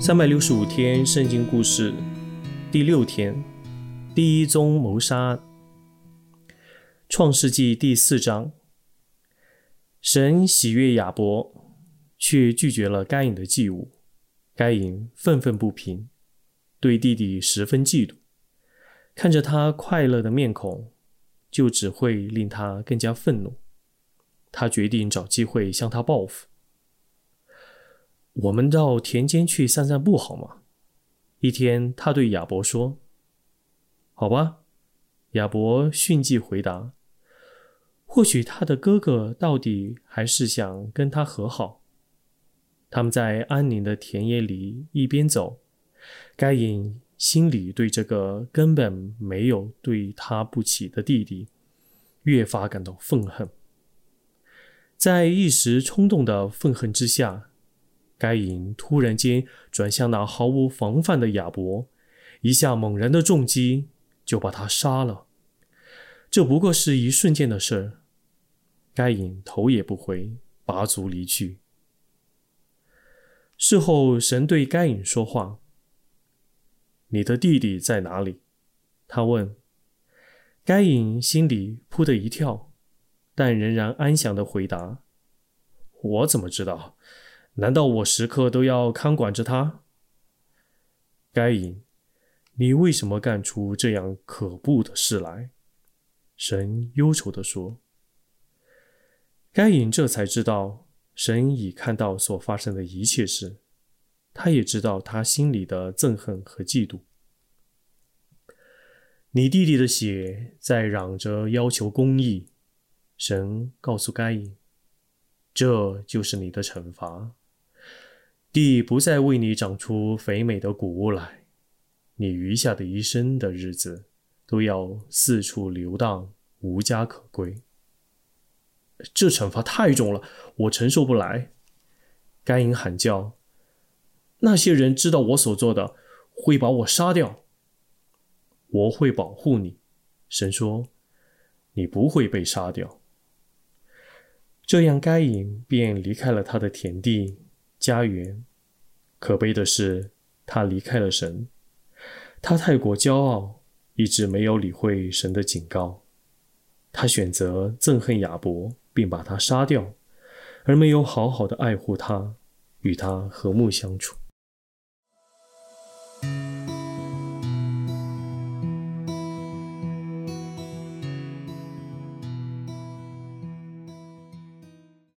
三百六十五天圣经故事第六天，第一宗谋杀案。创世纪第四章，神喜悦亚伯，却拒绝了该隐的祭物。该隐愤愤不平，对弟弟十分嫉妒。看着他快乐的面孔，就只会令他更加愤怒。他决定找机会向他报复。我们到田间去散散步好吗？一天，他对亚伯说：“好吧。”亚伯迅即回答：“或许他的哥哥到底还是想跟他和好。”他们在安宁的田野里一边走，该隐心里对这个根本没有对他不起的弟弟越发感到愤恨。在一时冲动的愤恨之下。该隐突然间转向那毫无防范的亚伯，一下猛然的重击就把他杀了。这不过是一瞬间的事儿。该隐头也不回，拔足离去。事后，神对该隐说话：“你的弟弟在哪里？”他问。该隐心里扑的一跳，但仍然安详的回答：“我怎么知道？”难道我时刻都要看管着他？该隐，你为什么干出这样可怖的事来？神忧愁地说。该隐这才知道，神已看到所发生的一切事，他也知道他心里的憎恨和嫉妒。你弟弟的血在嚷着要求公义，神告诉该隐，这就是你的惩罚。地不再为你长出肥美的谷物来，你余下的一生的日子都要四处流荡，无家可归。这惩罚太重了，我承受不来。该隐喊叫：“那些人知道我所做的，会把我杀掉。我会保护你。”神说：“你不会被杀掉。”这样，该隐便离开了他的田地、家园。可悲的是，他离开了神。他太过骄傲，一直没有理会神的警告。他选择憎恨亚伯，并把他杀掉，而没有好好的爱护他，与他和睦相处。